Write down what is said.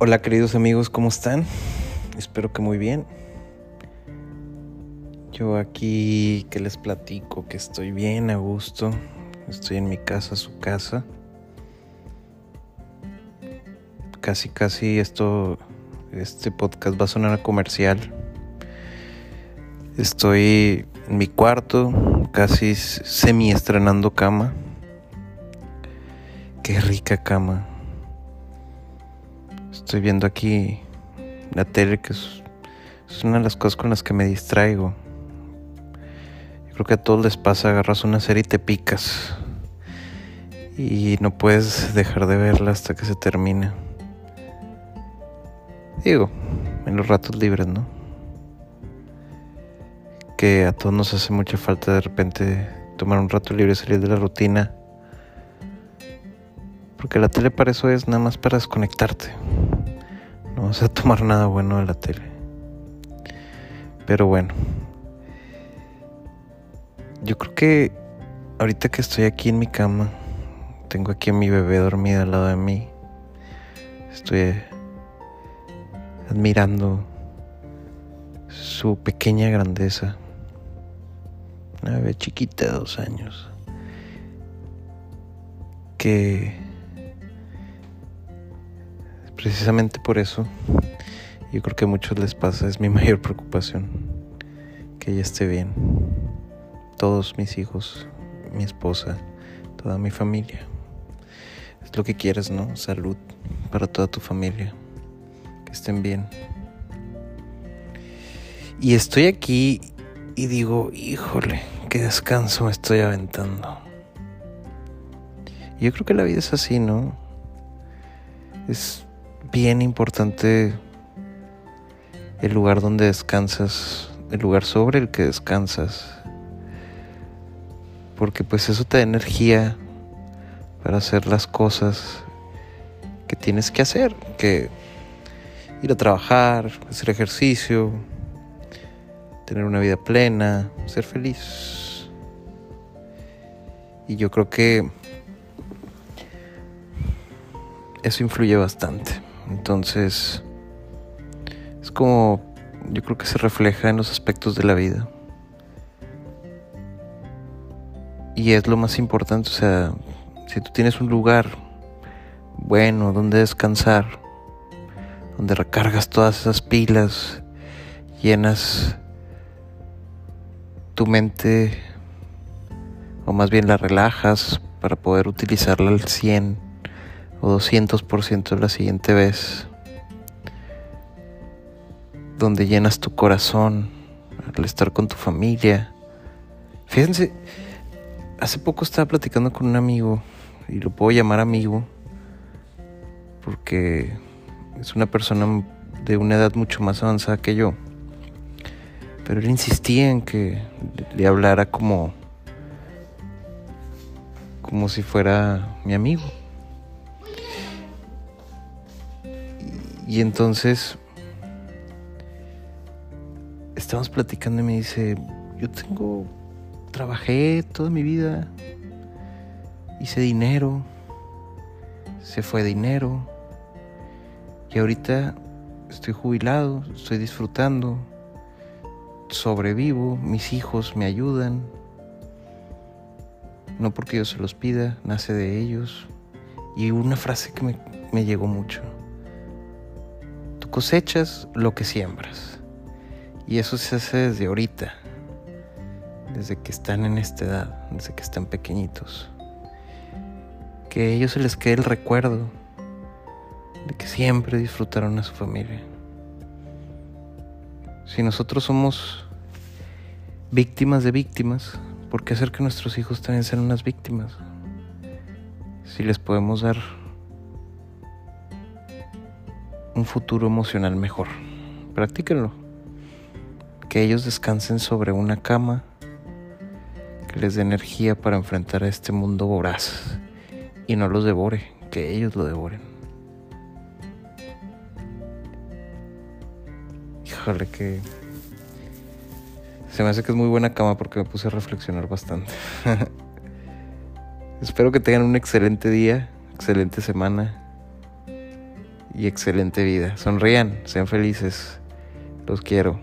Hola queridos amigos, ¿cómo están? Espero que muy bien. Yo aquí que les platico que estoy bien a gusto. Estoy en mi casa, su casa. Casi, casi esto, este podcast va a sonar comercial. Estoy en mi cuarto, casi semi estrenando cama. Qué rica cama Estoy viendo aquí la tele, que es, una de las cosas con las que me distraigo. Yo creo que a todos les pasa, agarras una serie y te picas. Y no puedes dejar de verla hasta que se termine. Digo, en los ratos libres, ¿no? Que a todos nos hace mucha falta de repente tomar un rato libre, salir de la rutina. Porque la tele para eso es nada más para desconectarte. Vas a tomar nada bueno de la tele. Pero bueno. Yo creo que ahorita que estoy aquí en mi cama, tengo aquí a mi bebé dormida al lado de mí. Estoy admirando su pequeña grandeza. Una bebé chiquita de dos años. Que precisamente por eso, yo creo que a muchos les pasa, es mi mayor preocupación, que ella esté bien. Todos mis hijos, mi esposa, toda mi familia. Es lo que quieres, ¿no? Salud para toda tu familia. Que estén bien. Y estoy aquí y digo, híjole, qué descanso me estoy aventando. Yo creo que la vida es así, ¿no? Es bien importante el lugar donde descansas, el lugar sobre el que descansas. Porque pues eso te da energía para hacer las cosas que tienes que hacer, que ir a trabajar, hacer ejercicio, tener una vida plena, ser feliz. Y yo creo que eso influye bastante. Entonces, es como, yo creo que se refleja en los aspectos de la vida. Y es lo más importante, o sea, si tú tienes un lugar bueno donde descansar, donde recargas todas esas pilas, llenas tu mente, o más bien la relajas para poder utilizarla al 100 o 200% la siguiente vez, donde llenas tu corazón al estar con tu familia. Fíjense, hace poco estaba platicando con un amigo, y lo puedo llamar amigo, porque es una persona de una edad mucho más avanzada que yo. Pero él insistía en que le hablara como como si fuera mi amigo. Y entonces estamos platicando y me dice, yo tengo, trabajé toda mi vida, hice dinero, se fue dinero y ahorita estoy jubilado, estoy disfrutando, sobrevivo, mis hijos me ayudan, no porque yo se los pida, nace de ellos. Y una frase que me, me llegó mucho cosechas lo que siembras. Y eso se hace desde ahorita, desde que están en esta edad, desde que están pequeñitos. Que a ellos se les quede el recuerdo de que siempre disfrutaron a su familia. Si nosotros somos víctimas de víctimas, ¿por qué hacer que nuestros hijos también sean unas víctimas? Si les podemos dar un futuro emocional mejor. Practíquenlo. Que ellos descansen sobre una cama que les dé energía para enfrentar a este mundo voraz y no los devore, que ellos lo devoren. Híjole que se me hace que es muy buena cama porque me puse a reflexionar bastante. Espero que tengan un excelente día, excelente semana y excelente vida. Sonrían, sean felices. Los quiero.